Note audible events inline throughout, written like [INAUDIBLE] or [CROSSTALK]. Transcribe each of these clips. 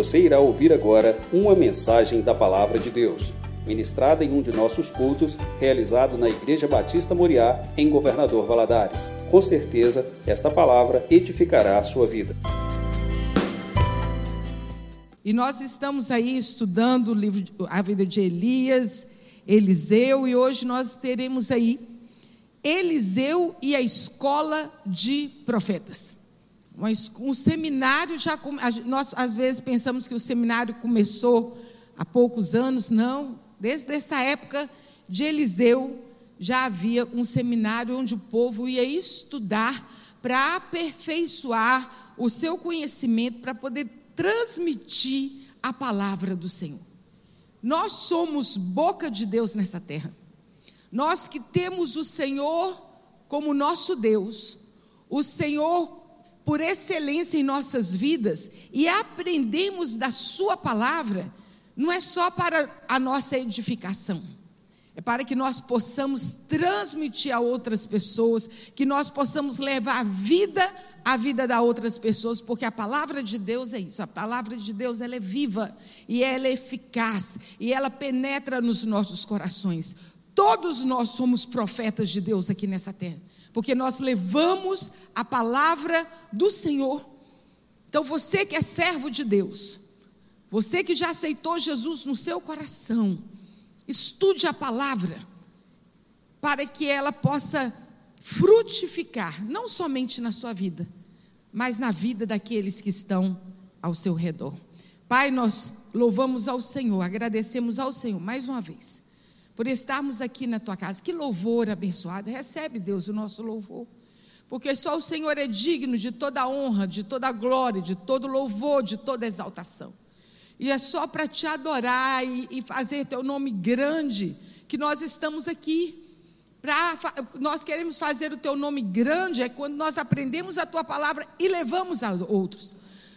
Você irá ouvir agora uma mensagem da Palavra de Deus, ministrada em um de nossos cultos, realizado na Igreja Batista Moriá, em Governador Valadares. Com certeza, esta palavra edificará a sua vida. E nós estamos aí estudando o livro, a vida de Elias, Eliseu, e hoje nós teremos aí Eliseu e a escola de profetas. Um seminário já. Nós às vezes pensamos que o seminário começou há poucos anos, não. Desde essa época de Eliseu já havia um seminário onde o povo ia estudar para aperfeiçoar o seu conhecimento, para poder transmitir a palavra do Senhor. Nós somos boca de Deus nessa terra. Nós que temos o Senhor como nosso Deus, o Senhor por excelência em nossas vidas e aprendemos da Sua palavra, não é só para a nossa edificação, é para que nós possamos transmitir a outras pessoas, que nós possamos levar a vida à vida das outras pessoas, porque a palavra de Deus é isso, a palavra de Deus ela é viva e ela é eficaz e ela penetra nos nossos corações. Todos nós somos profetas de Deus aqui nessa terra porque nós levamos a palavra do Senhor. Então você que é servo de Deus, você que já aceitou Jesus no seu coração, estude a palavra para que ela possa frutificar, não somente na sua vida, mas na vida daqueles que estão ao seu redor. Pai, nós louvamos ao Senhor, agradecemos ao Senhor mais uma vez por estarmos aqui na tua casa. Que louvor abençoado. Recebe, Deus, o nosso louvor. Porque só o Senhor é digno de toda honra, de toda glória, de todo louvor, de toda exaltação. E é só para te adorar e, e fazer teu nome grande que nós estamos aqui. Pra, nós queremos fazer o teu nome grande é quando nós aprendemos a tua palavra e levamos a outros.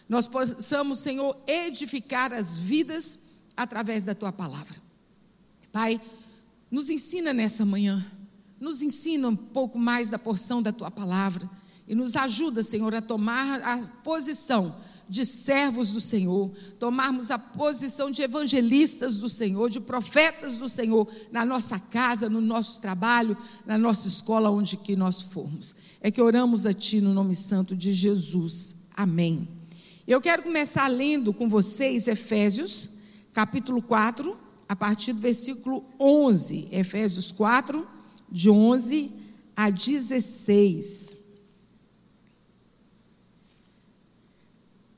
Nós possamos, Senhor, edificar as vidas através da tua palavra. Pai, nos ensina nessa manhã, nos ensina um pouco mais da porção da tua palavra e nos ajuda, Senhor, a tomar a posição de servos do Senhor, tomarmos a posição de evangelistas do Senhor, de profetas do Senhor, na nossa casa, no nosso trabalho, na nossa escola, onde que nós formos. É que oramos a Ti no nome santo de Jesus. Amém. Eu quero começar lendo com vocês Efésios, capítulo 4, a partir do versículo 11, Efésios 4, de 11 a 16.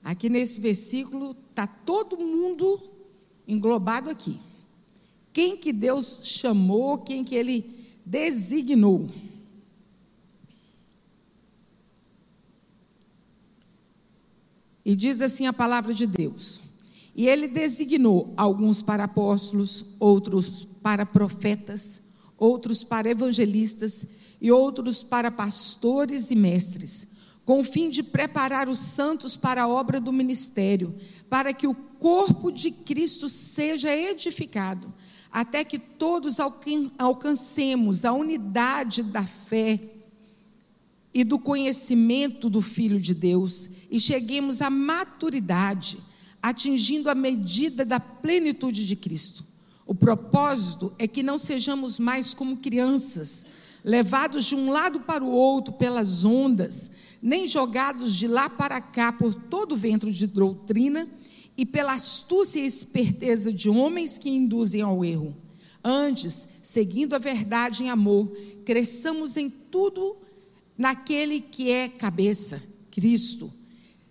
Aqui nesse versículo está todo mundo englobado aqui. Quem que Deus chamou, quem que Ele designou. E diz assim a palavra de Deus: e ele designou alguns para apóstolos, outros para profetas, outros para evangelistas e outros para pastores e mestres, com o fim de preparar os santos para a obra do ministério, para que o corpo de Cristo seja edificado, até que todos alcancemos a unidade da fé e do conhecimento do Filho de Deus e cheguemos à maturidade atingindo a medida da plenitude de Cristo. O propósito é que não sejamos mais como crianças, levados de um lado para o outro pelas ondas, nem jogados de lá para cá por todo o vento de doutrina e pela astúcia e esperteza de homens que induzem ao erro. Antes, seguindo a verdade em amor, cresçamos em tudo naquele que é cabeça, Cristo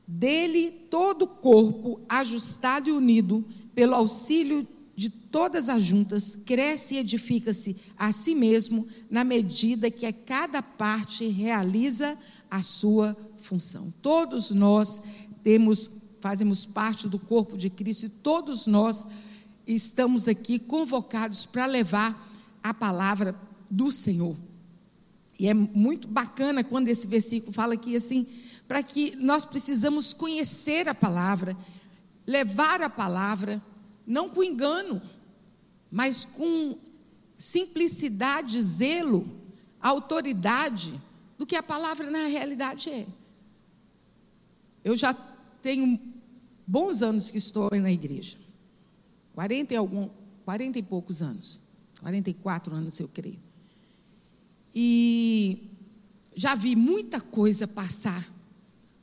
dele, todo o corpo, ajustado e unido, pelo auxílio de todas as juntas, cresce e edifica-se a si mesmo, na medida que cada parte realiza a sua função. Todos nós temos, fazemos parte do corpo de Cristo e todos nós estamos aqui convocados para levar a palavra do Senhor. E é muito bacana quando esse versículo fala que assim, para que nós precisamos conhecer a palavra, levar a palavra, não com engano, mas com simplicidade, zelo, autoridade do que a palavra na realidade é. Eu já tenho bons anos que estou na igreja. 40 e, algum, 40 e poucos anos. 44 anos, eu creio. E já vi muita coisa passar.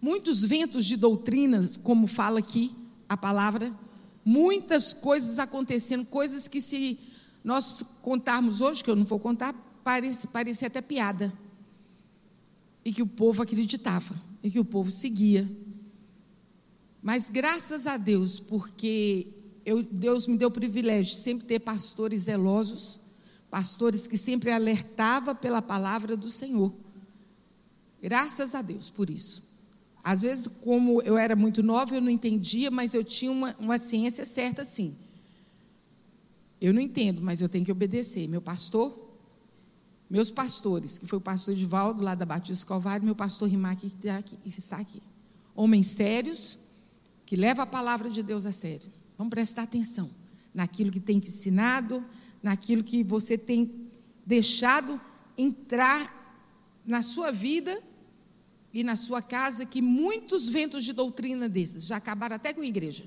Muitos ventos de doutrinas, como fala aqui a palavra, muitas coisas acontecendo, coisas que se nós contarmos hoje, que eu não vou contar, parece, parecia até piada. E que o povo acreditava, e que o povo seguia. Mas graças a Deus, porque eu, Deus me deu o privilégio de sempre ter pastores zelosos, pastores que sempre alertava pela palavra do Senhor. Graças a Deus por isso. Às vezes, como eu era muito nova, eu não entendia, mas eu tinha uma, uma ciência certa sim. Eu não entendo, mas eu tenho que obedecer. Meu pastor, meus pastores, que foi o pastor Edvaldo, lá da Batista Calvário, meu pastor Rimar, que está aqui, está aqui. Homens sérios, que levam a palavra de Deus a sério. Vamos prestar atenção naquilo que tem te ensinado, naquilo que você tem deixado entrar na sua vida e na sua casa, que muitos ventos de doutrina desses já acabaram até com a igreja,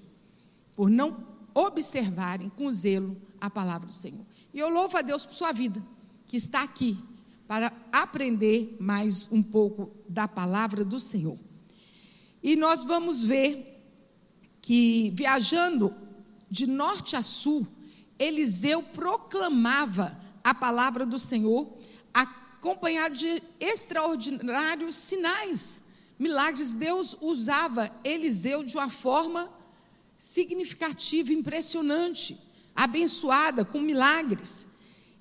por não observarem com zelo a palavra do Senhor. E eu louvo a Deus por sua vida, que está aqui para aprender mais um pouco da palavra do Senhor. E nós vamos ver que viajando de norte a sul, Eliseu proclamava a palavra do Senhor, acompanhado de extraordinários sinais, milagres. Deus usava Eliseu de uma forma significativa, impressionante, abençoada, com milagres.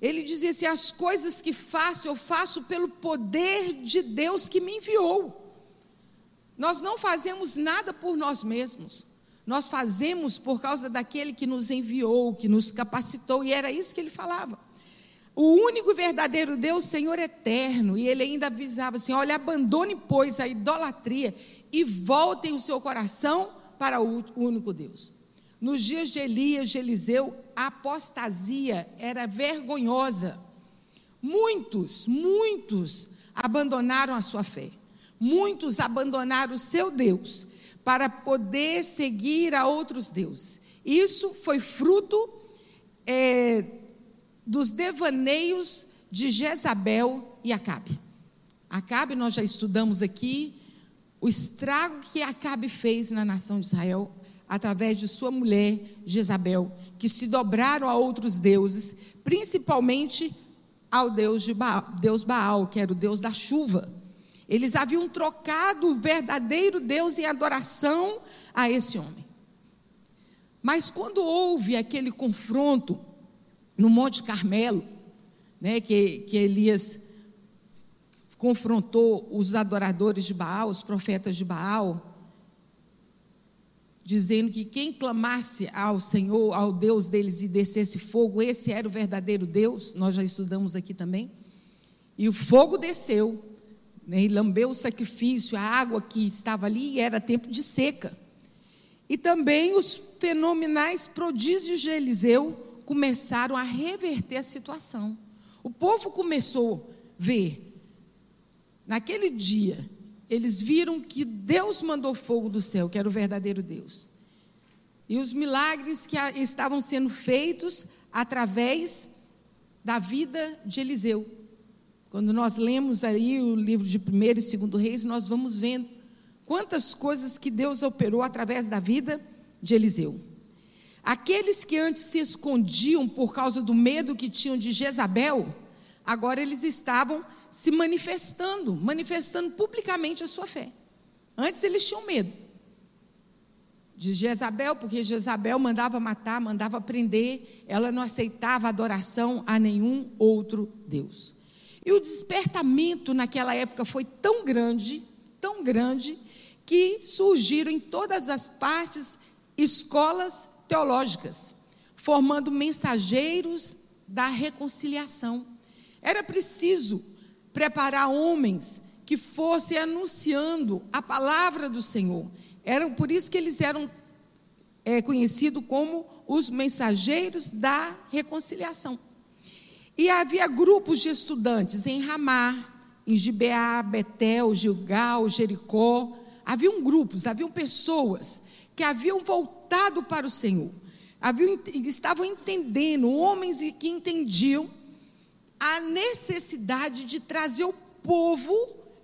Ele dizia assim: as coisas que faço, eu faço pelo poder de Deus que me enviou. Nós não fazemos nada por nós mesmos. Nós fazemos por causa daquele que nos enviou, que nos capacitou, e era isso que ele falava. O único e verdadeiro Deus, Senhor eterno, e ele ainda avisava assim: olha, abandone, pois, a idolatria e voltem o seu coração para o único Deus. Nos dias de Elias, de Eliseu, a apostasia era vergonhosa. Muitos, muitos abandonaram a sua fé. Muitos abandonaram o seu Deus para poder seguir a outros deuses. Isso foi fruto é, dos devaneios de Jezabel e Acabe. Acabe, nós já estudamos aqui o estrago que Acabe fez na nação de Israel através de sua mulher Jezabel, que se dobraram a outros deuses, principalmente ao deus, de Baal, deus Baal, que era o deus da chuva. Eles haviam trocado o verdadeiro Deus em adoração a esse homem. Mas quando houve aquele confronto no Monte Carmelo, né, que, que Elias confrontou os adoradores de Baal, os profetas de Baal, dizendo que quem clamasse ao Senhor, ao Deus deles e descesse fogo, esse era o verdadeiro Deus, nós já estudamos aqui também. E o fogo desceu né, e lambeu o sacrifício, a água que estava ali, era tempo de seca. E também os fenomenais prodígios de Eliseu começaram a reverter a situação. O povo começou a ver, naquele dia, eles viram que Deus mandou fogo do céu, que era o verdadeiro Deus. E os milagres que estavam sendo feitos através da vida de Eliseu. Quando nós lemos aí o livro de 1 e 2 Reis, nós vamos vendo quantas coisas que Deus operou através da vida de Eliseu. Aqueles que antes se escondiam por causa do medo que tinham de Jezabel, agora eles estavam se manifestando, manifestando publicamente a sua fé. Antes eles tinham medo de Jezabel, porque Jezabel mandava matar, mandava prender, ela não aceitava adoração a nenhum outro Deus. E o despertamento naquela época foi tão grande, tão grande, que surgiram em todas as partes escolas teológicas, formando mensageiros da reconciliação. Era preciso preparar homens que fossem anunciando a palavra do Senhor. Era por isso que eles eram é, conhecidos como os mensageiros da reconciliação. E havia grupos de estudantes em Ramá, em Gibeá, Betel, Gilgal, Jericó, haviam grupos, haviam pessoas que haviam voltado para o Senhor, haviam, estavam entendendo, homens que entendiam a necessidade de trazer o povo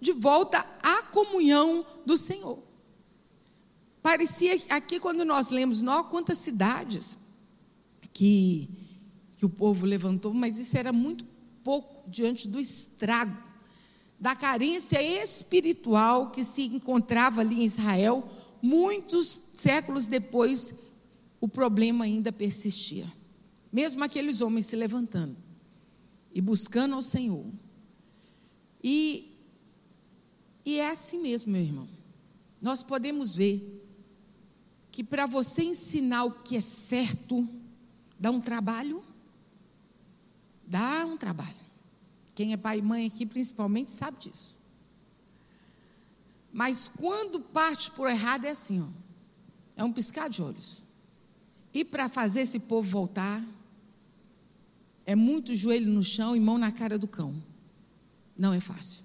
de volta à comunhão do Senhor. Parecia aqui quando nós lemos, não quantas cidades que, que o povo levantou, mas isso era muito pouco diante do estrago, da carência espiritual que se encontrava ali em Israel, muitos séculos depois, o problema ainda persistia. Mesmo aqueles homens se levantando e buscando ao Senhor. E, e é assim mesmo, meu irmão. Nós podemos ver que para você ensinar o que é certo, dá um trabalho. Dá um trabalho. Quem é pai e mãe aqui, principalmente, sabe disso. Mas quando parte por errado, é assim, ó. É um piscar de olhos. E para fazer esse povo voltar, é muito joelho no chão e mão na cara do cão. Não é fácil.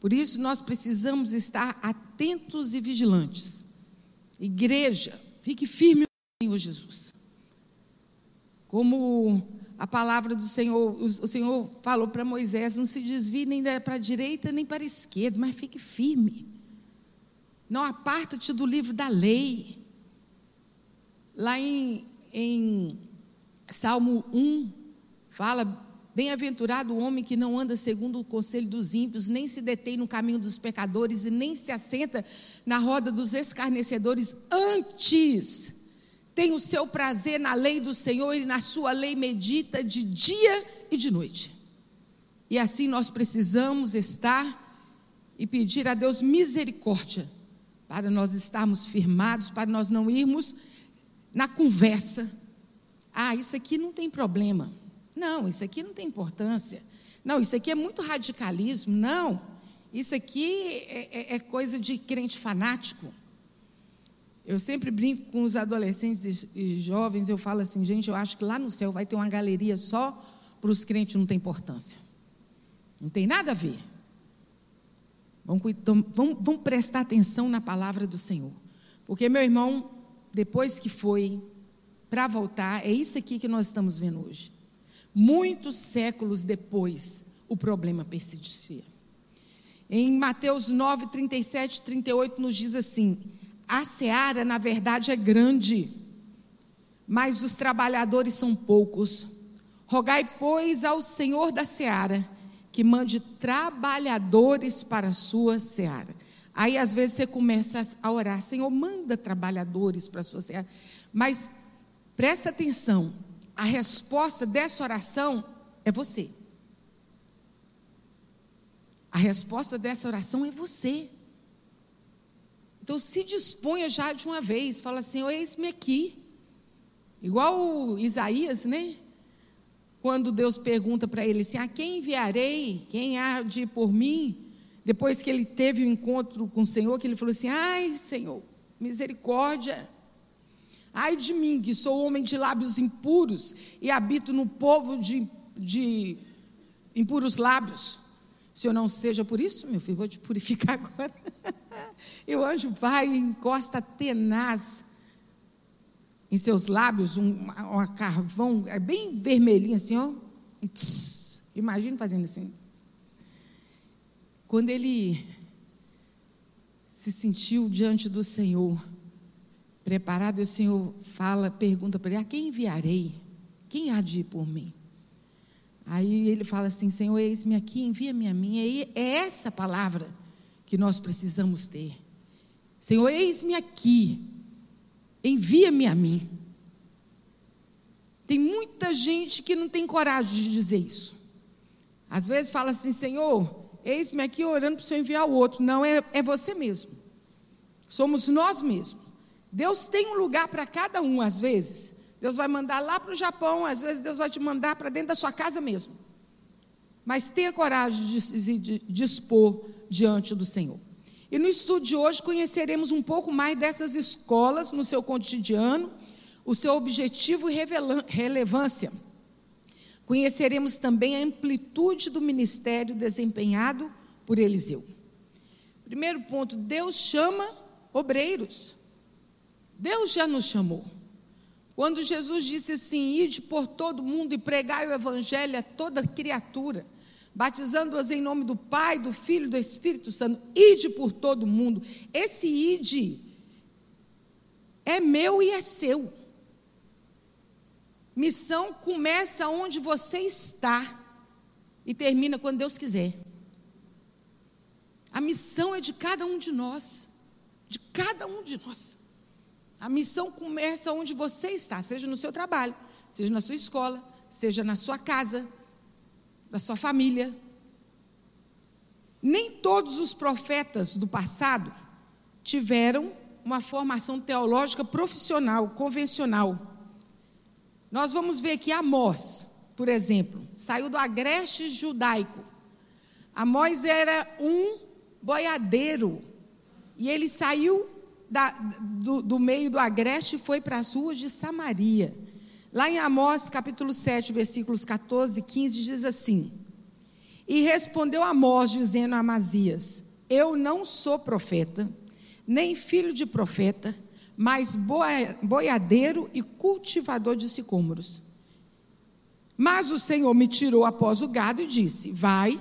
Por isso nós precisamos estar atentos e vigilantes. Igreja, fique firme no Senhor Jesus. Como a palavra do Senhor, o Senhor falou para Moisés: não se desvie nem para a direita nem para a esquerda, mas fique firme. Não aparta-te do livro da lei. Lá em, em Salmo 1, fala Bem-aventurado o homem que não anda segundo o conselho dos ímpios, nem se detém no caminho dos pecadores e nem se assenta na roda dos escarnecedores. Antes, tem o seu prazer na lei do Senhor e na sua lei medita de dia e de noite. E assim nós precisamos estar e pedir a Deus misericórdia para nós estarmos firmados, para nós não irmos na conversa. Ah, isso aqui não tem problema. Não, isso aqui não tem importância. Não, isso aqui é muito radicalismo. Não, isso aqui é, é, é coisa de crente fanático. Eu sempre brinco com os adolescentes e jovens, eu falo assim, gente, eu acho que lá no céu vai ter uma galeria só para os crentes não tem importância. Não tem nada a ver. Vamos, vamos, vamos prestar atenção na palavra do Senhor. Porque, meu irmão, depois que foi para voltar, é isso aqui que nós estamos vendo hoje. Muitos séculos depois, o problema persistia. Em Mateus 9, 37, 38, nos diz assim: a seara, na verdade, é grande, mas os trabalhadores são poucos. Rogai, pois, ao Senhor da seara que mande trabalhadores para a sua seara. Aí, às vezes, você começa a orar: Senhor, manda trabalhadores para a sua seara. Mas presta atenção: a resposta dessa oração é você. A resposta dessa oração é você. Então se disponha já de uma vez, fala assim: eis-me aqui. Igual Isaías, né? Quando Deus pergunta para ele assim: a quem enviarei? Quem há de ir por mim? Depois que ele teve o um encontro com o Senhor, que ele falou assim: ai, Senhor, misericórdia. Ai de mim, que sou homem de lábios impuros e habito no povo de, de impuros lábios. Se eu não seja por isso, meu filho, vou te purificar [LAUGHS] agora. e o anjo vai e encosta tenaz em seus lábios, um, carvão, é bem vermelhinho assim, ó. imagina fazendo assim. Quando ele se sentiu diante do Senhor, preparado, o Senhor fala, pergunta para ele: A quem enviarei? Quem há de ir por mim? Aí ele fala assim: Senhor, eis-me aqui, envia-me a mim. E é essa palavra que nós precisamos ter. Senhor, eis-me aqui, envia-me a mim. Tem muita gente que não tem coragem de dizer isso. Às vezes fala assim: Senhor, eis-me aqui orando para o Senhor enviar o outro. Não, é, é você mesmo. Somos nós mesmos. Deus tem um lugar para cada um, às vezes. Deus vai mandar lá para o Japão, às vezes Deus vai te mandar para dentro da sua casa mesmo. Mas tenha coragem de se dispor diante do Senhor. E no estudo de hoje conheceremos um pouco mais dessas escolas no seu cotidiano, o seu objetivo e relevância. Conheceremos também a amplitude do ministério desempenhado por Eliseu. Primeiro ponto, Deus chama obreiros. Deus já nos chamou. Quando Jesus disse assim: Ide por todo mundo e pregai o evangelho a toda criatura, batizando-as em nome do Pai, do Filho e do Espírito Santo, ide por todo mundo. Esse ide é meu e é seu. Missão começa onde você está e termina quando Deus quiser. A missão é de cada um de nós, de cada um de nós. A missão começa onde você está, seja no seu trabalho, seja na sua escola, seja na sua casa, na sua família. Nem todos os profetas do passado tiveram uma formação teológica profissional, convencional. Nós vamos ver que Amós, por exemplo, saiu do agreste judaico. Amós era um boiadeiro e ele saiu da, do, do meio do agreste foi para as ruas de Samaria. Lá em Amós, capítulo 7, versículos 14 e 15, diz assim: E respondeu Amós, dizendo a Amazias: Eu não sou profeta, nem filho de profeta, mas boiadeiro e cultivador de sicômoros. Mas o Senhor me tirou após o gado e disse: Vai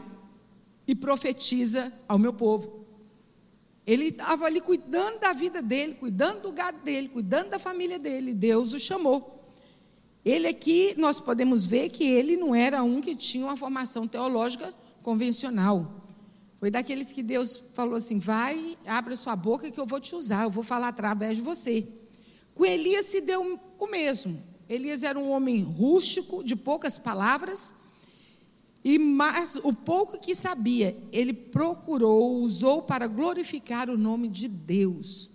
e profetiza ao meu povo. Ele estava ali cuidando da vida dele, cuidando do gado dele, cuidando da família dele. Deus o chamou. Ele aqui, nós podemos ver que ele não era um que tinha uma formação teológica convencional. Foi daqueles que Deus falou assim: vai, abre a sua boca que eu vou te usar, eu vou falar através de você. Com Elias se deu o mesmo. Elias era um homem rústico, de poucas palavras, e mas o pouco que sabia, ele procurou, usou para glorificar o nome de Deus.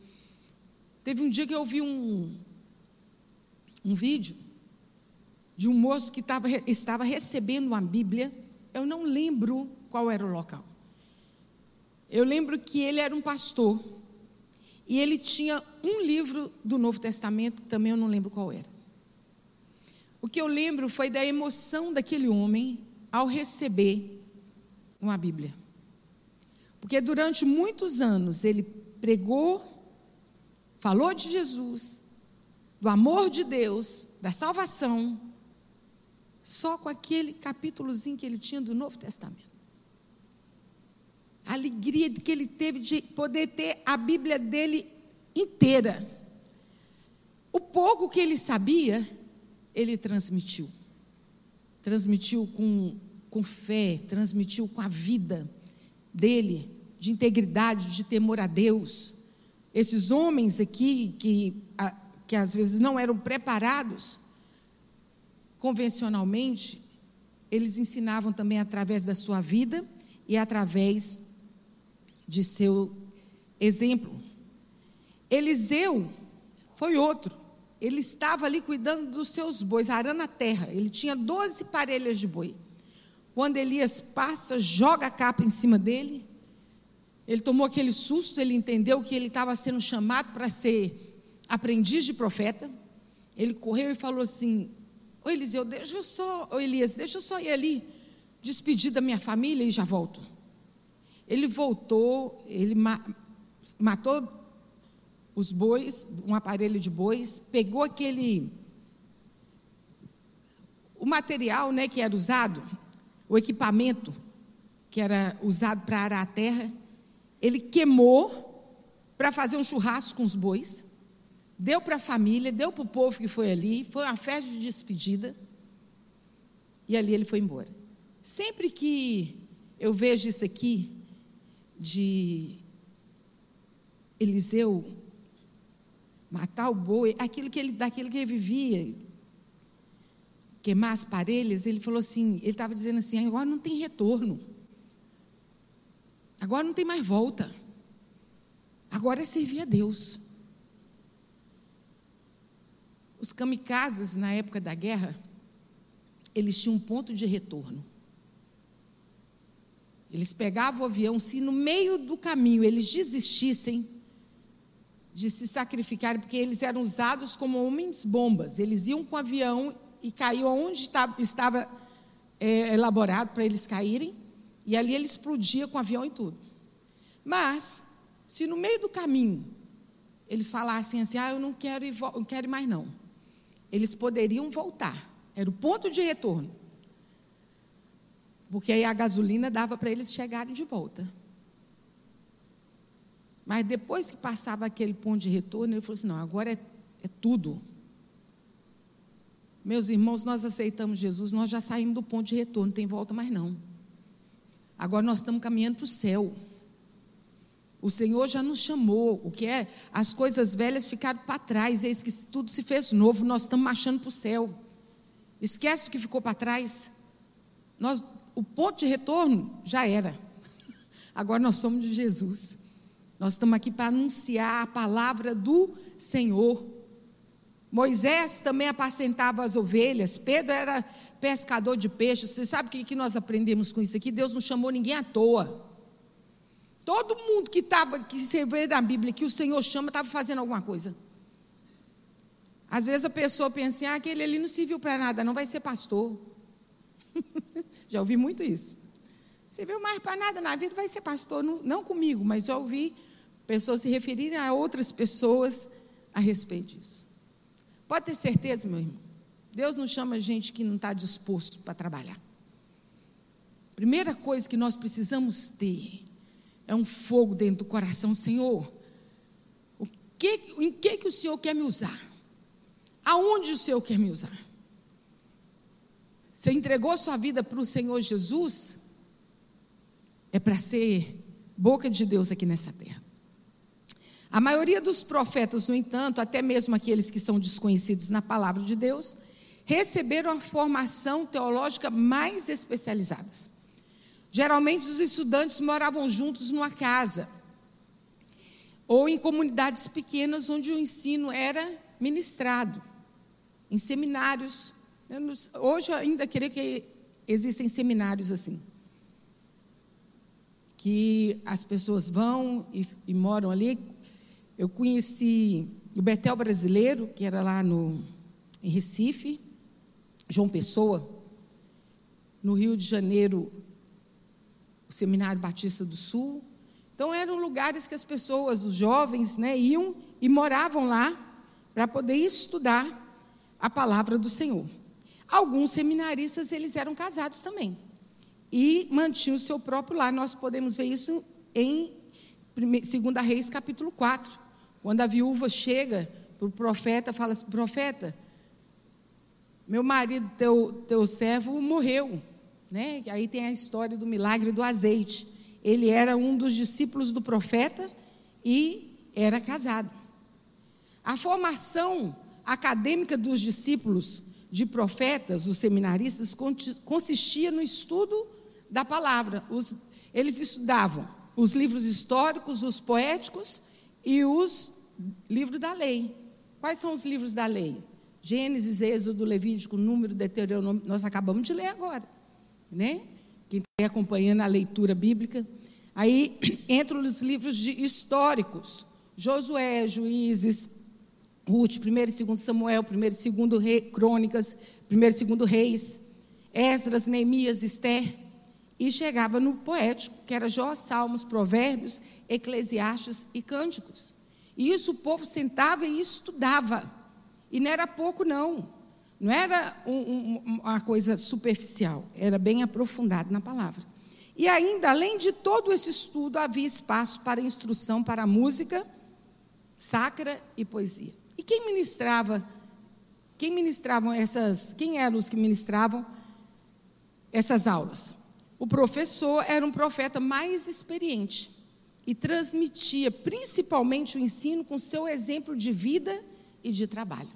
Teve um dia que eu vi um, um vídeo de um moço que tava, estava recebendo uma Bíblia. Eu não lembro qual era o local. Eu lembro que ele era um pastor. E ele tinha um livro do Novo Testamento, também eu não lembro qual era. O que eu lembro foi da emoção daquele homem ao receber uma Bíblia. Porque durante muitos anos ele pregou, falou de Jesus, do amor de Deus, da salvação, só com aquele capítulozinho que ele tinha do Novo Testamento. A alegria que ele teve de poder ter a Bíblia dele inteira. O pouco que ele sabia, ele transmitiu. Transmitiu com com fé, transmitiu com a vida dele, de integridade, de temor a Deus. Esses homens aqui, que, que às vezes não eram preparados convencionalmente, eles ensinavam também através da sua vida e através de seu exemplo. Eliseu foi outro. Ele estava ali cuidando dos seus bois, arando a terra. Ele tinha 12 parelhas de boi. Quando Elias passa, joga a capa em cima dele. Ele tomou aquele susto, ele entendeu que ele estava sendo chamado para ser aprendiz de profeta. Ele correu e falou assim: Ô Eliseu, deixa eu só, ô Elias, deixa eu só ir ali, despedir da minha família e já volto. Ele voltou, ele ma matou os bois, um aparelho de bois, pegou aquele o material, né, que era usado o equipamento que era usado para arar a terra, ele queimou para fazer um churrasco com os bois, deu para a família, deu para o povo que foi ali, foi uma festa de despedida, e ali ele foi embora. Sempre que eu vejo isso aqui, de Eliseu matar o boi, aquilo que ele, daquilo que ele vivia, queimar as parelhas, ele falou assim, ele estava dizendo assim, agora não tem retorno. Agora não tem mais volta. Agora é servir a Deus. Os kamikazes, na época da guerra, eles tinham um ponto de retorno. Eles pegavam o avião, se no meio do caminho eles desistissem de se sacrificarem, porque eles eram usados como homens bombas. Eles iam com o avião e caiu onde estava é, elaborado para eles caírem, e ali ele explodia com o avião e tudo. Mas, se no meio do caminho eles falassem assim: ah, eu não quero ir, não quero ir mais não, eles poderiam voltar. Era o ponto de retorno. Porque aí a gasolina dava para eles chegarem de volta. Mas depois que passava aquele ponto de retorno, ele falou assim: não, agora é, é tudo. Meus irmãos, nós aceitamos Jesus, nós já saímos do ponto de retorno, não tem volta mais não. Agora nós estamos caminhando para o céu. O Senhor já nos chamou. O que é? As coisas velhas ficaram para trás. Eis que tudo se fez novo. Nós estamos marchando para o céu. Esquece o que ficou para trás. Nós, o ponto de retorno já era. [LAUGHS] Agora nós somos de Jesus. Nós estamos aqui para anunciar a palavra do Senhor. Moisés também apacentava as ovelhas. Pedro era pescador de peixes. Você sabe o que, nós aprendemos com isso aqui? Deus não chamou ninguém à toa. Todo mundo que estava, que você vê na Bíblia, que o Senhor chama, estava fazendo alguma coisa. Às vezes a pessoa pensa assim, ah, aquele ali não serviu para nada, não vai ser pastor. [LAUGHS] já ouvi muito isso. Serviu mais para nada na vida, vai ser pastor. Não, não comigo, mas já ouvi pessoas se referirem a outras pessoas a respeito disso. Pode ter certeza, meu irmão. Deus não chama gente que não está disposto para trabalhar. Primeira coisa que nós precisamos ter é um fogo dentro do coração, Senhor. O que, em que, que o Senhor quer me usar? Aonde o Senhor quer me usar? Você entregou sua vida para o Senhor Jesus? É para ser boca de Deus aqui nessa terra. A maioria dos profetas, no entanto, até mesmo aqueles que são desconhecidos na palavra de Deus, receberam a formação teológica mais especializadas. Geralmente os estudantes moravam juntos numa casa ou em comunidades pequenas onde o ensino era ministrado, em seminários. Hoje ainda creio que existem seminários assim, que as pessoas vão e, e moram ali. Eu conheci o Betel brasileiro, que era lá no, em Recife, João Pessoa. No Rio de Janeiro, o Seminário Batista do Sul. Então eram lugares que as pessoas, os jovens, né, iam e moravam lá para poder estudar a palavra do Senhor. Alguns seminaristas eles eram casados também e mantinham o seu próprio lar. Nós podemos ver isso em 2 Reis capítulo 4, quando a viúva chega para o profeta, fala assim, profeta, meu marido, teu, teu servo, morreu. Né? Aí tem a história do milagre do azeite. Ele era um dos discípulos do profeta e era casado. A formação acadêmica dos discípulos de profetas, os seminaristas, consistia no estudo da palavra. Os, eles estudavam os livros históricos, os poéticos e os livros da lei. Quais são os livros da lei? Gênesis, Êxodo, Levítico, Número, Deuteronômio. Nós acabamos de ler agora né? Quem está acompanhando a leitura bíblica. Aí [CLEARS THROAT] entram os livros históricos: Josué, Juízes, Ruth, 1 e 2 Samuel, 1 e 2 Rei, Crônicas, 1 e 2 Reis, Esdras, Neemias, Esther. E chegava no poético, que era Jó, Salmos, Provérbios, Eclesiastes e Cânticos. E isso o povo sentava e estudava. E não era pouco, não. Não era um, um, uma coisa superficial, era bem aprofundado na palavra. E ainda, além de todo esse estudo, havia espaço para instrução para música sacra e poesia. E quem ministrava? Quem ministravam essas? Quem eram os que ministravam essas aulas? O professor era um profeta mais experiente e transmitia principalmente o ensino com seu exemplo de vida e de trabalho.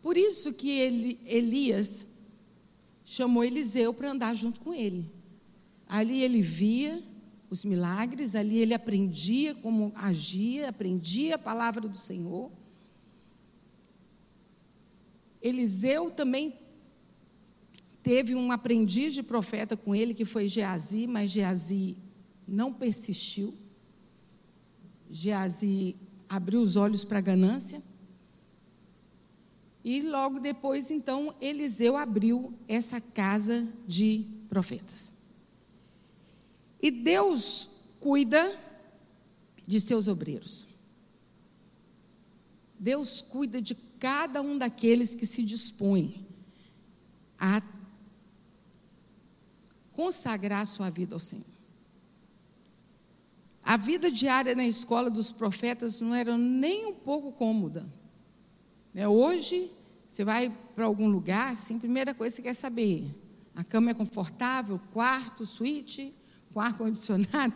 Por isso que ele, Elias chamou Eliseu para andar junto com ele. Ali ele via os milagres, ali ele aprendia como agia, aprendia a palavra do Senhor. Eliseu também teve um aprendiz de profeta com ele, que foi Geazi, mas Geazi não persistiu. Geazi abriu os olhos para a ganância. E logo depois, então, Eliseu abriu essa casa de profetas. E Deus cuida de seus obreiros. Deus cuida de cada um daqueles que se dispõem a consagrar sua vida ao Senhor. A vida diária na escola dos profetas não era nem um pouco cômoda. Né, hoje, você vai para algum lugar, assim, primeira coisa que você quer saber: a cama é confortável, quarto, suíte, com ar-condicionado?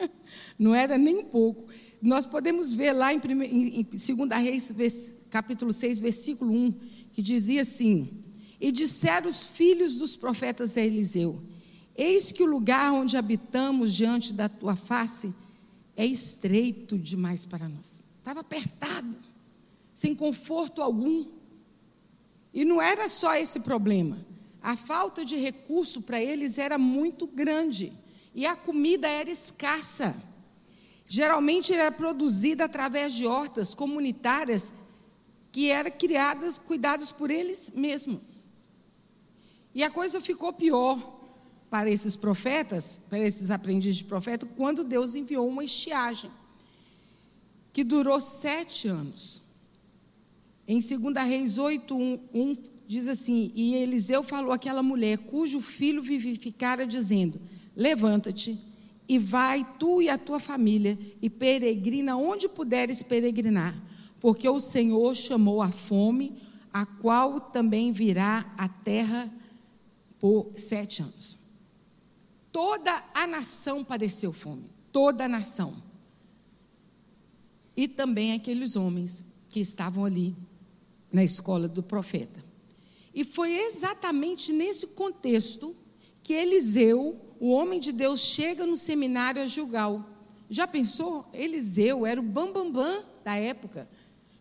[LAUGHS] não era nem um pouco. Nós podemos ver lá em, em, em 2 Reis, capítulo 6, versículo 1, que dizia assim: E disseram os filhos dos profetas a Eliseu: Eis que o lugar onde habitamos diante da tua face é estreito demais para nós. Estava apertado, sem conforto algum. E não era só esse problema. A falta de recurso para eles era muito grande. E a comida era escassa. Geralmente era produzida através de hortas comunitárias que eram criadas, cuidadas por eles mesmos. E a coisa ficou pior para esses profetas, para esses aprendizes de profeta, quando Deus enviou uma estiagem, que durou sete anos. Em 2 Reis 8, 1, 1 diz assim: E Eliseu falou àquela mulher, cujo filho vivificara, dizendo: Levanta-te e vai tu e a tua família e peregrina onde puderes peregrinar, porque o Senhor chamou a fome, a qual também virá a terra por sete anos. Toda a nação padeceu fome, toda a nação. E também aqueles homens que estavam ali na escola do profeta. E foi exatamente nesse contexto que Eliseu, o homem de Deus, chega no seminário a Gilgal. Já pensou? Eliseu era o bambambam bam, bam da época.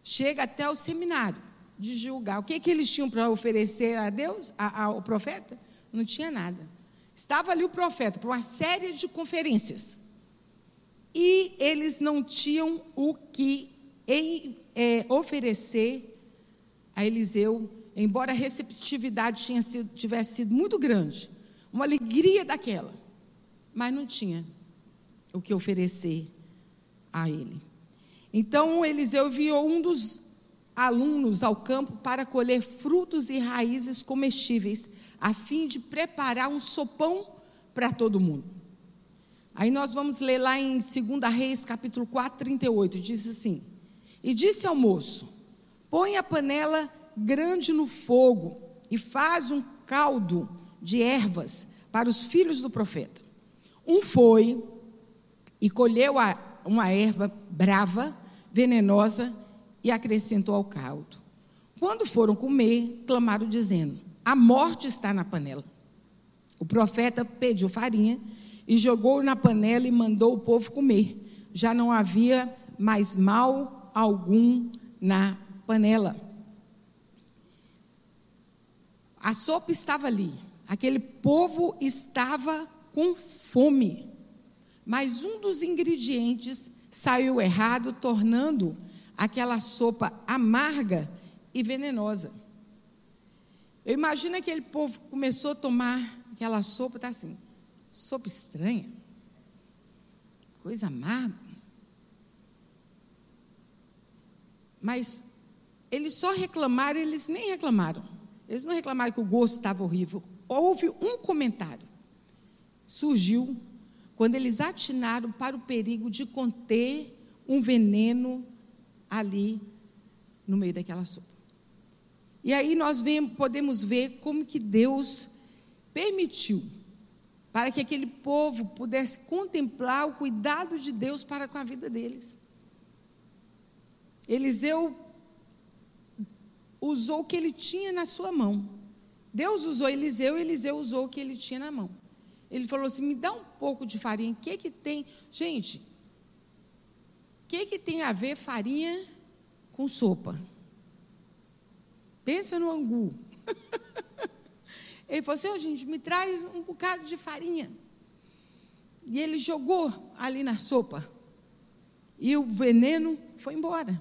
Chega até o seminário de Gilgal. O que, que eles tinham para oferecer a Deus, a, ao profeta? Não tinha nada. Estava ali o profeta para uma série de conferências. E eles não tinham o que em, é, oferecer a Eliseu, embora a receptividade sido, tivesse sido muito grande, uma alegria daquela, mas não tinha o que oferecer a ele. Então Eliseu enviou um dos alunos ao campo para colher frutos e raízes comestíveis a fim de preparar um sopão para todo mundo. Aí nós vamos ler lá em 2 Reis, capítulo 4, 38, diz assim: E disse ao moço: Põe a panela grande no fogo e faz um caldo de ervas para os filhos do profeta. Um foi e colheu a, uma erva brava, venenosa, e acrescentou ao caldo. Quando foram comer, clamaram dizendo: a morte está na panela. O profeta pediu farinha e jogou na panela e mandou o povo comer. Já não havia mais mal algum na panela. A sopa estava ali. Aquele povo estava com fome. Mas um dos ingredientes saiu errado, tornando aquela sopa amarga e venenosa. Eu imagino aquele povo começou a tomar aquela sopa, está assim, sopa estranha, coisa amarga. Mas eles só reclamaram, eles nem reclamaram. Eles não reclamaram que o gosto estava horrível. Houve um comentário. Surgiu quando eles atinaram para o perigo de conter um veneno ali no meio daquela sopa. E aí nós podemos ver como que Deus permitiu para que aquele povo pudesse contemplar o cuidado de Deus para com a vida deles. Eliseu usou o que ele tinha na sua mão. Deus usou Eliseu, Eliseu usou o que ele tinha na mão. Ele falou assim: me dá um pouco de farinha. O que que tem? Gente, que tem a ver farinha com sopa? Pensa no angu. [LAUGHS] ele falou assim: gente, me traz um bocado de farinha. E ele jogou ali na sopa. E o veneno foi embora.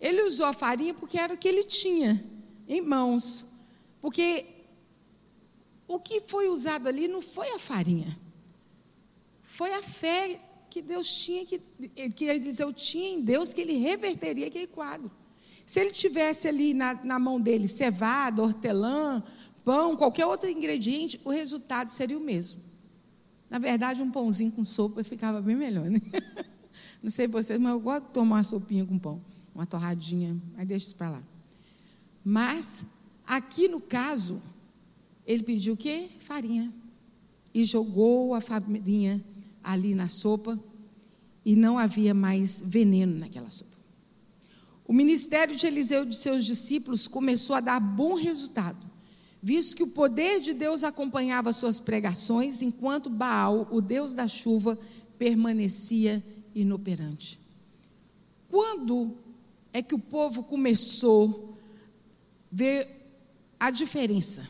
Ele usou a farinha porque era o que ele tinha em mãos. Porque o que foi usado ali não foi a farinha, Foi a fé que Deus tinha, que, que Eliseu tinha em Deus, que ele reverteria aquele quadro. Se ele tivesse ali na, na mão dele cevada, hortelã, pão, qualquer outro ingrediente, o resultado seria o mesmo. Na verdade, um pãozinho com sopa ficava bem melhor, né? [LAUGHS] Não sei vocês, mas eu gosto de tomar uma sopinha com pão, uma torradinha, mas deixa isso para lá. Mas, aqui no caso, ele pediu o quê? Farinha. E jogou a farinha ali na sopa, e não havia mais veneno naquela sopa. O ministério de Eliseu e de seus discípulos começou a dar bom resultado, visto que o poder de Deus acompanhava suas pregações, enquanto Baal, o Deus da chuva, permanecia inoperante. Quando é que o povo começou a ver a diferença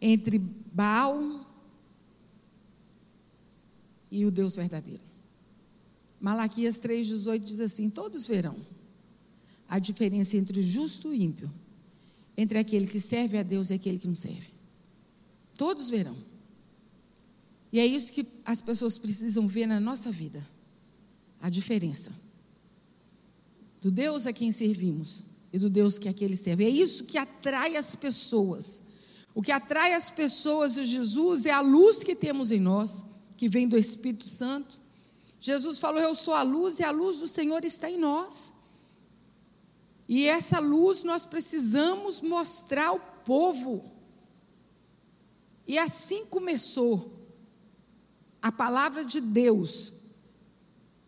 entre Baal e o Deus verdadeiro? Malaquias 3,18 diz assim: Todos verão a diferença entre o justo e o ímpio, entre aquele que serve a Deus e aquele que não serve. Todos verão. E é isso que as pessoas precisam ver na nossa vida: a diferença do Deus a quem servimos e do Deus que aquele serve. É isso que atrai as pessoas. O que atrai as pessoas de Jesus é a luz que temos em nós, que vem do Espírito Santo Jesus falou: Eu sou a luz e a luz do Senhor está em nós. E essa luz nós precisamos mostrar ao povo. E assim começou a palavra de Deus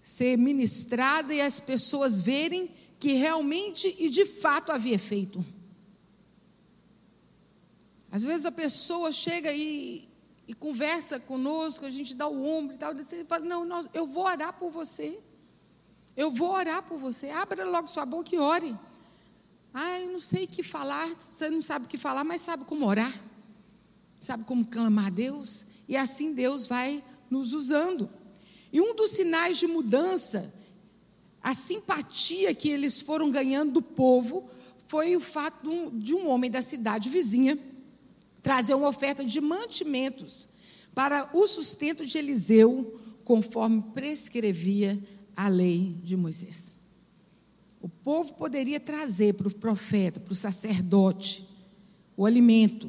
ser ministrada e as pessoas verem que realmente e de fato havia feito. Às vezes a pessoa chega e e conversa conosco, a gente dá o ombro e tal, você fala, não, nós, eu vou orar por você. Eu vou orar por você. Abra logo sua boca e ore. Ah, eu não sei o que falar, você não sabe o que falar, mas sabe como orar. Sabe como clamar a Deus? E assim Deus vai nos usando. E um dos sinais de mudança, a simpatia que eles foram ganhando do povo, foi o fato de um, de um homem da cidade vizinha trazer uma oferta de mantimentos para o sustento de Eliseu, conforme prescrevia a lei de Moisés. O povo poderia trazer para o profeta, para o sacerdote, o alimento.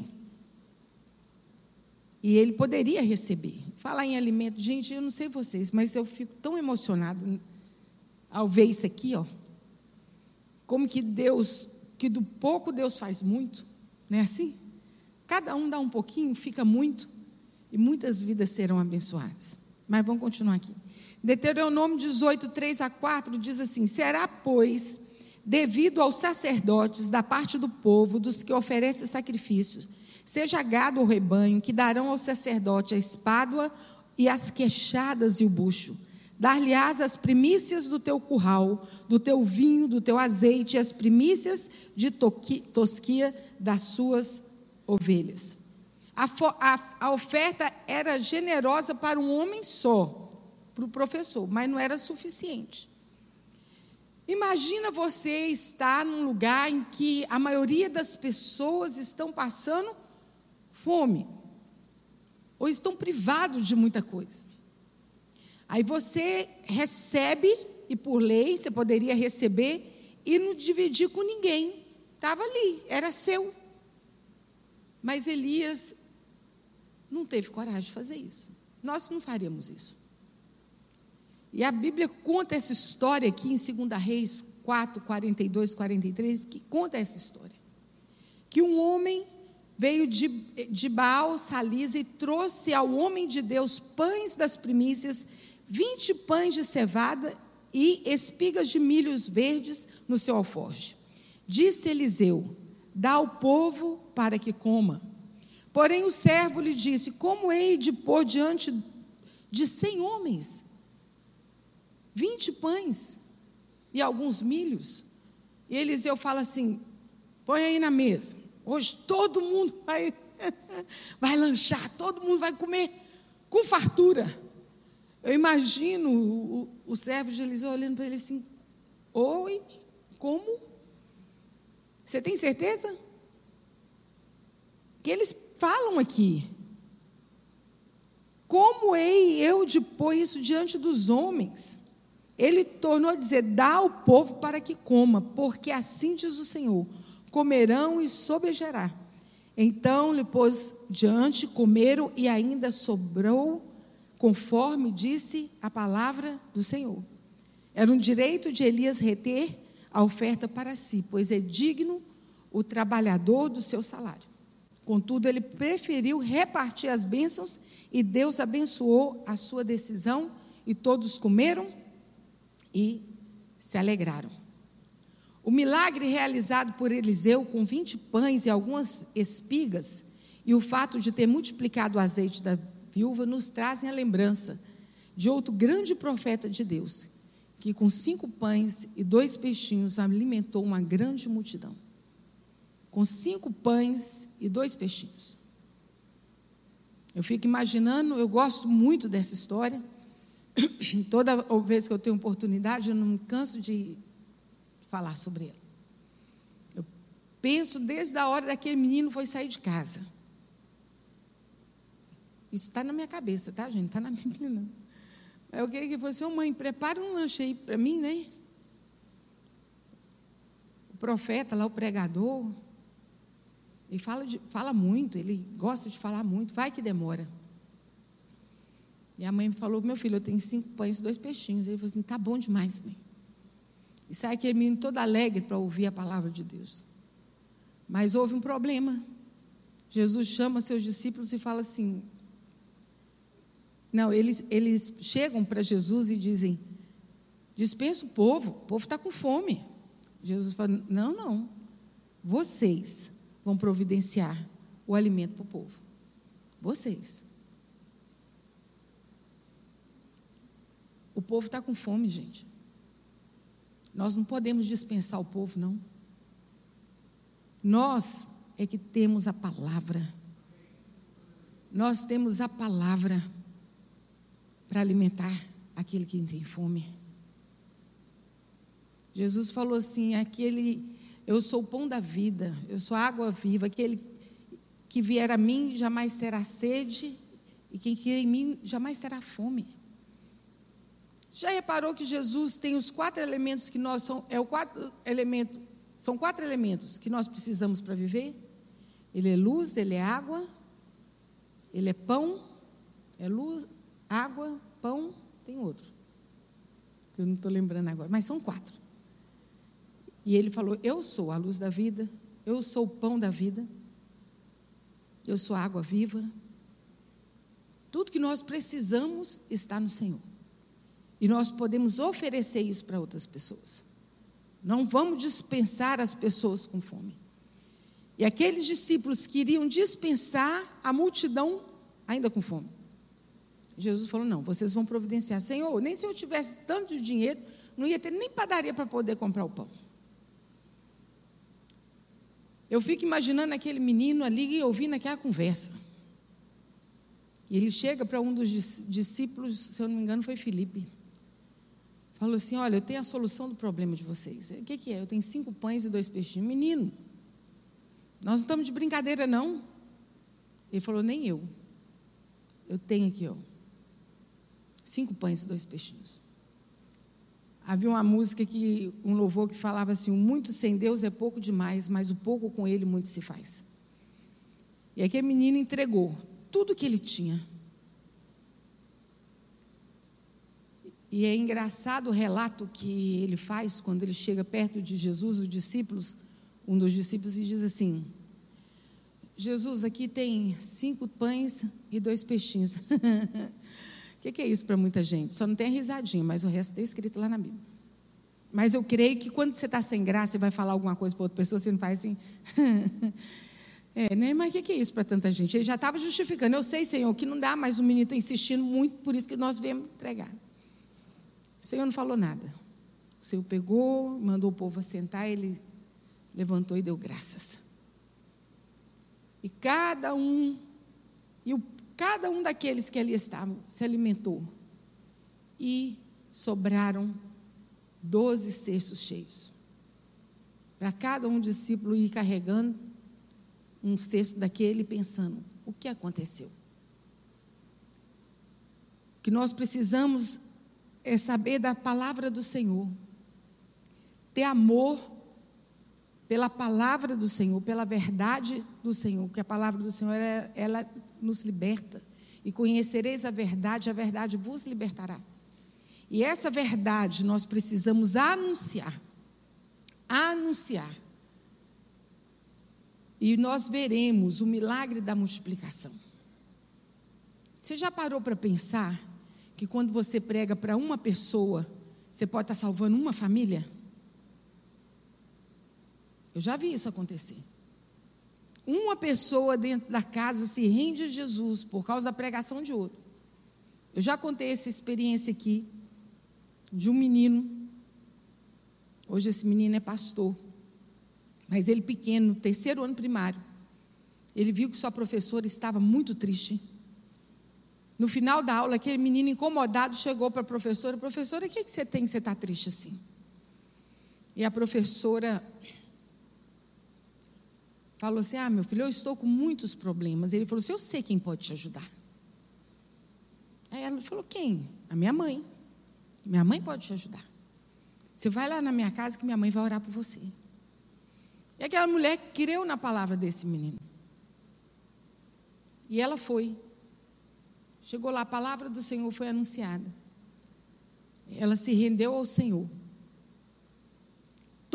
E ele poderia receber. Falar em alimento, gente, eu não sei vocês, mas eu fico tão emocionado ao ver isso aqui, ó. Como que Deus, que do pouco Deus faz muito, não é assim? Cada um dá um pouquinho, fica muito, e muitas vidas serão abençoadas. Mas vamos continuar aqui. Deuteronômio 18, 3 a 4 diz assim: Será, pois, devido aos sacerdotes da parte do povo, dos que oferecem sacrifícios, seja gado ou rebanho, que darão ao sacerdote a espádua e as queixadas e o bucho. Dar-lhe-ás as primícias do teu curral, do teu vinho, do teu azeite, e as primícias de tosquia das suas ovelhas. A, a, a oferta era generosa para um homem só, para o professor, mas não era suficiente. Imagina você estar num lugar em que a maioria das pessoas estão passando fome, ou estão privados de muita coisa. Aí você recebe, e por lei você poderia receber, e não dividir com ninguém. Estava ali, era seu. Mas Elias não teve coragem de fazer isso. Nós não faríamos isso. E a Bíblia conta essa história aqui em 2 Reis 4, 42, 43, que conta essa história. Que um homem veio de, de Baal, Salisa, e trouxe ao homem de Deus pães das primícias, 20 pães de cevada e espigas de milhos verdes no seu alforje. Disse Eliseu: Dá ao povo para que coma. Porém o servo lhe disse: Como hei de pôr diante de cem homens vinte pães e alguns milhos? E Eliseu fala assim: Põe aí na mesa. Hoje todo mundo vai, [LAUGHS] vai lanchar, todo mundo vai comer com fartura. Eu imagino o, o servo de Eliseu olhando para ele assim: Oi, como? Você tem certeza? Que eles falam aqui. Como hei eu de pôr isso diante dos homens? Ele tornou a dizer: Dá ao povo para que coma, porque assim diz o Senhor: comerão e sobejará. Então lhe pôs diante, comeram e ainda sobrou, conforme disse a palavra do Senhor. Era um direito de Elias reter a oferta para si, pois é digno o trabalhador do seu salário. Contudo, ele preferiu repartir as bênçãos e Deus abençoou a sua decisão e todos comeram e se alegraram. O milagre realizado por Eliseu com 20 pães e algumas espigas e o fato de ter multiplicado o azeite da viúva nos trazem a lembrança de outro grande profeta de Deus, que com cinco pães e dois peixinhos alimentou uma grande multidão. Com cinco pães e dois peixinhos. Eu fico imaginando, eu gosto muito dessa história. [CLEARS THROAT] Toda vez que eu tenho oportunidade, eu não me canso de falar sobre ele. Eu penso desde a hora daquele menino foi sair de casa. Isso está na minha cabeça, tá, gente? Está na minha [LAUGHS] Bíblia. Eu queria que fosse, ô mãe, prepara um lanche aí para mim, né? O profeta lá, o pregador, ele fala, de, fala muito, ele gosta de falar muito, vai que demora. E a mãe falou: Meu filho, eu tenho cinco pães e dois peixinhos. Ele falou assim: Tá bom demais, mãe. E sai aquele menino todo alegre para ouvir a palavra de Deus. Mas houve um problema. Jesus chama seus discípulos e fala assim: Não, eles, eles chegam para Jesus e dizem: Dispensa o povo, o povo está com fome. Jesus fala: Não, não. Vocês vão providenciar o alimento para o povo. Vocês. O povo está com fome, gente. Nós não podemos dispensar o povo, não. Nós é que temos a palavra. Nós temos a palavra para alimentar aquele que tem fome. Jesus falou assim: aquele, eu sou o pão da vida, eu sou a água viva, aquele que vier a mim jamais terá sede, e quem quer em mim jamais terá fome. Já reparou que Jesus tem os quatro elementos que nós são é o quatro elemento, são quatro elementos que nós precisamos para viver? Ele é luz, ele é água, ele é pão, é luz, água, pão, tem outro. Que eu não estou lembrando agora, mas são quatro. E ele falou: Eu sou a luz da vida, eu sou o pão da vida, eu sou a água viva. Tudo que nós precisamos está no Senhor. E nós podemos oferecer isso para outras pessoas. Não vamos dispensar as pessoas com fome. E aqueles discípulos queriam dispensar a multidão ainda com fome. Jesus falou: Não, vocês vão providenciar. Senhor, nem se eu tivesse tanto de dinheiro, não ia ter nem padaria para poder comprar o pão. Eu fico imaginando aquele menino ali e ouvindo aquela conversa. E ele chega para um dos discípulos, se eu não me engano, foi Filipe. Falou assim: Olha, eu tenho a solução do problema de vocês. O que, que é? Eu tenho cinco pães e dois peixinhos. Menino, nós não estamos de brincadeira, não. Ele falou: Nem eu. Eu tenho aqui, ó. Cinco pães e dois peixinhos. Havia uma música que, um louvor que falava assim: o muito sem Deus é pouco demais, mas o pouco com Ele muito se faz. E aquele menino entregou tudo que ele tinha E é engraçado o relato que ele faz quando ele chega perto de Jesus, os discípulos, um dos discípulos, e diz assim: Jesus, aqui tem cinco pães e dois peixinhos. [LAUGHS] O que, é isso para muita gente? Só não tem a risadinha, mas o resto está escrito lá na Bíblia. Mas eu creio que quando você está sem graça e vai falar alguma coisa para outra pessoa, você não faz assim. [LAUGHS] é, né? Mas o que, que, é isso para tanta gente? Ele já estava justificando. Eu sei, Senhor, que não dá, mas o menino está insistindo muito, por isso que nós viemos entregar. O Senhor não falou nada. O Senhor pegou, mandou o povo assentar, ele levantou e deu graças. E cada um, e o, cada um daqueles que ali estavam se alimentou. E sobraram doze cestos cheios. Para cada um discípulo ir carregando um cesto daquele pensando: o que aconteceu? que nós precisamos é saber da palavra do Senhor, ter amor pela palavra do Senhor, pela verdade do Senhor, que a palavra do Senhor ela, ela nos liberta. E conhecereis a verdade, a verdade vos libertará. E essa verdade nós precisamos anunciar. Anunciar. E nós veremos o milagre da multiplicação. Você já parou para pensar que quando você prega para uma pessoa, você pode estar salvando uma família? Eu já vi isso acontecer. Uma pessoa dentro da casa se rende a Jesus por causa da pregação de outro. Eu já contei essa experiência aqui de um menino. Hoje esse menino é pastor. Mas ele pequeno, no terceiro ano primário, ele viu que sua professora estava muito triste. No final da aula, aquele menino incomodado chegou para a professora: Professora, o que, é que você tem que você está triste assim? E a professora falou assim: Ah, meu filho, eu estou com muitos problemas. Ele falou assim: Eu sei quem pode te ajudar. Aí ela falou: Quem? A minha mãe. Minha mãe pode te ajudar. Você vai lá na minha casa que minha mãe vai orar por você. E aquela mulher creu na palavra desse menino. E ela foi. Chegou lá, a palavra do Senhor foi anunciada. Ela se rendeu ao Senhor.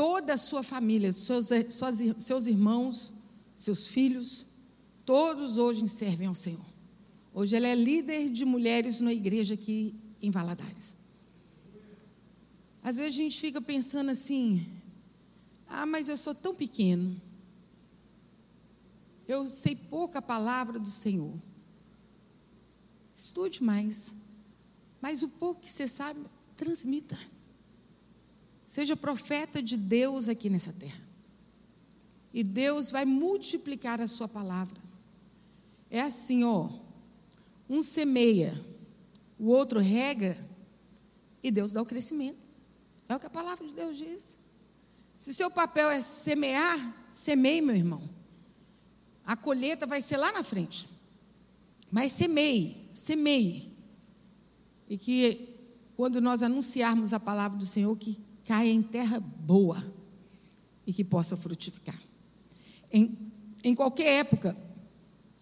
Toda a sua família, seus, seus, seus irmãos, seus filhos, todos hoje servem ao Senhor. Hoje ela é líder de mulheres na igreja aqui em Valadares. Às vezes a gente fica pensando assim: ah, mas eu sou tão pequeno. Eu sei pouca palavra do Senhor. Estude mais. Mas o pouco que você sabe, transmita. Seja profeta de Deus aqui nessa terra. E Deus vai multiplicar a sua palavra. É assim, ó. Um semeia, o outro rega, e Deus dá o crescimento. É o que a palavra de Deus diz. Se seu papel é semear, semeie, meu irmão. A colheita vai ser lá na frente. Mas semeie, semeie. E que quando nós anunciarmos a palavra do Senhor, que caia em terra boa e que possa frutificar. Em, em qualquer época,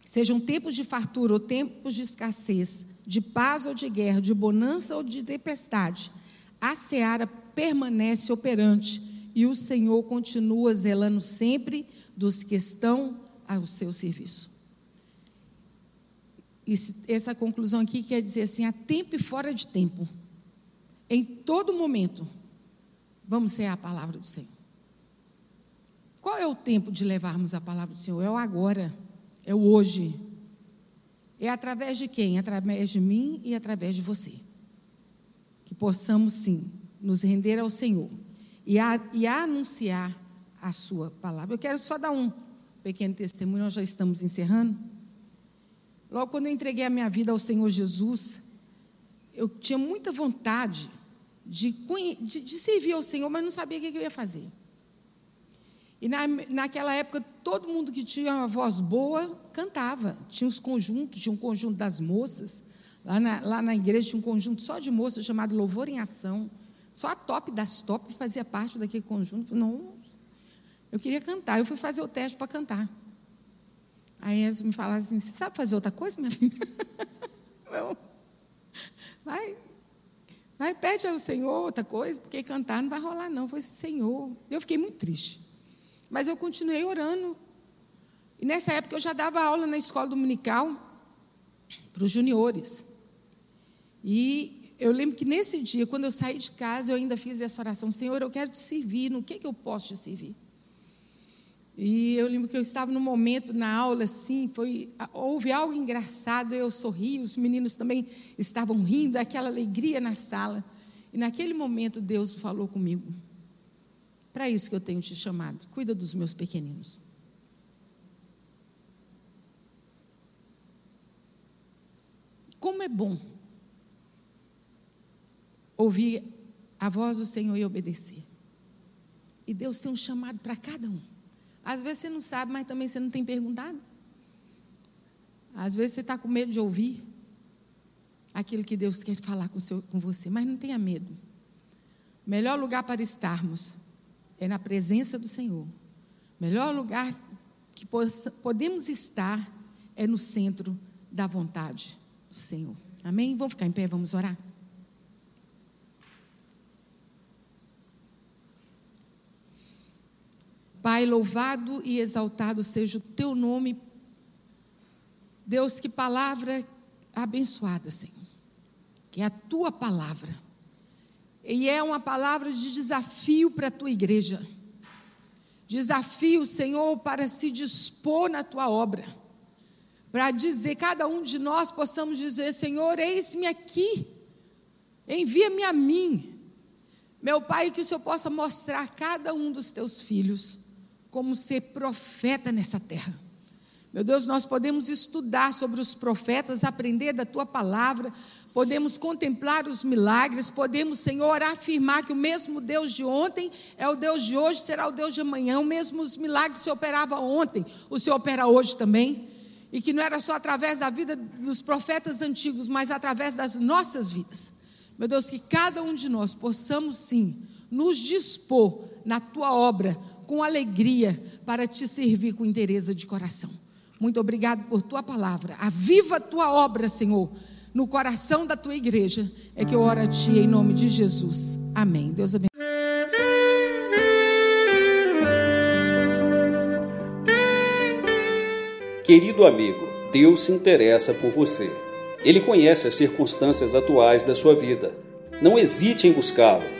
sejam tempos de fartura ou tempos de escassez, de paz ou de guerra, de bonança ou de tempestade, a seara permanece operante e o Senhor continua zelando sempre dos que estão ao seu serviço. essa conclusão aqui quer dizer assim: há tempo e fora de tempo. Em todo momento, vamos ser a palavra do Senhor. Qual é o tempo de levarmos a palavra do Senhor? É o agora, é o hoje. É através de quem? Através de mim e através de você. Que possamos sim nos render ao Senhor e a, e a anunciar a sua palavra. Eu quero só dar um pequeno testemunho, nós já estamos encerrando. Logo quando eu entreguei a minha vida ao Senhor Jesus, eu tinha muita vontade de, de, de servir ao Senhor, mas não sabia o que eu ia fazer. E na, naquela época, todo mundo que tinha uma voz boa cantava. Tinha os conjuntos, tinha um conjunto das moças. Lá na, lá na igreja tinha um conjunto só de moças chamado Louvor em Ação. Só a top das top fazia parte daquele conjunto. Não, eu queria cantar. Eu fui fazer o teste para cantar. Aí eles me falaram assim: Você sabe fazer outra coisa, minha filha? [LAUGHS] Não. Vai, vai, pede ao Senhor outra coisa, porque cantar não vai rolar, não. Foi Senhor. Eu fiquei muito triste. Mas eu continuei orando. E nessa época eu já dava aula na escola dominical para os juniores. E eu lembro que nesse dia, quando eu saí de casa, eu ainda fiz essa oração: Senhor, eu quero te servir, no que, que eu posso te servir? E eu lembro que eu estava num momento na aula assim, foi, houve algo engraçado, eu sorri, os meninos também estavam rindo, aquela alegria na sala. E naquele momento Deus falou comigo: Para isso que eu tenho te chamado, cuida dos meus pequeninos. Como é bom ouvir a voz do Senhor e obedecer. E Deus tem um chamado para cada um. Às vezes você não sabe, mas também você não tem perguntado. Às vezes você está com medo de ouvir. aquilo que Deus quer falar com, seu, com você, mas não tenha medo. O melhor lugar para estarmos é na presença do Senhor. O melhor lugar que podemos estar é no centro da vontade do Senhor. Amém? Vamos ficar em pé, vamos orar? Pai, louvado e exaltado seja o teu nome. Deus, que palavra abençoada, Senhor. Que é a tua palavra. E é uma palavra de desafio para a tua igreja. Desafio, Senhor, para se dispor na tua obra. Para dizer, cada um de nós possamos dizer: Senhor, eis-me aqui. Envia-me a mim. Meu Pai, que o Senhor possa mostrar a cada um dos teus filhos como ser profeta nessa terra. Meu Deus, nós podemos estudar sobre os profetas, aprender da tua palavra, podemos contemplar os milagres, podemos, Senhor, afirmar que o mesmo Deus de ontem é o Deus de hoje, será o Deus de amanhã, o mesmo os milagres se operava ontem, o Senhor opera hoje também. E que não era só através da vida dos profetas antigos, mas através das nossas vidas. Meu Deus, que cada um de nós possamos sim nos dispor na tua obra com alegria para te servir com interesse de coração. Muito obrigado por tua palavra. Aviva tua obra, Senhor, no coração da tua igreja. É que eu oro a ti em nome de Jesus. Amém. Deus abençoe. Querido amigo, Deus se interessa por você. Ele conhece as circunstâncias atuais da sua vida. Não hesite em buscá-lo.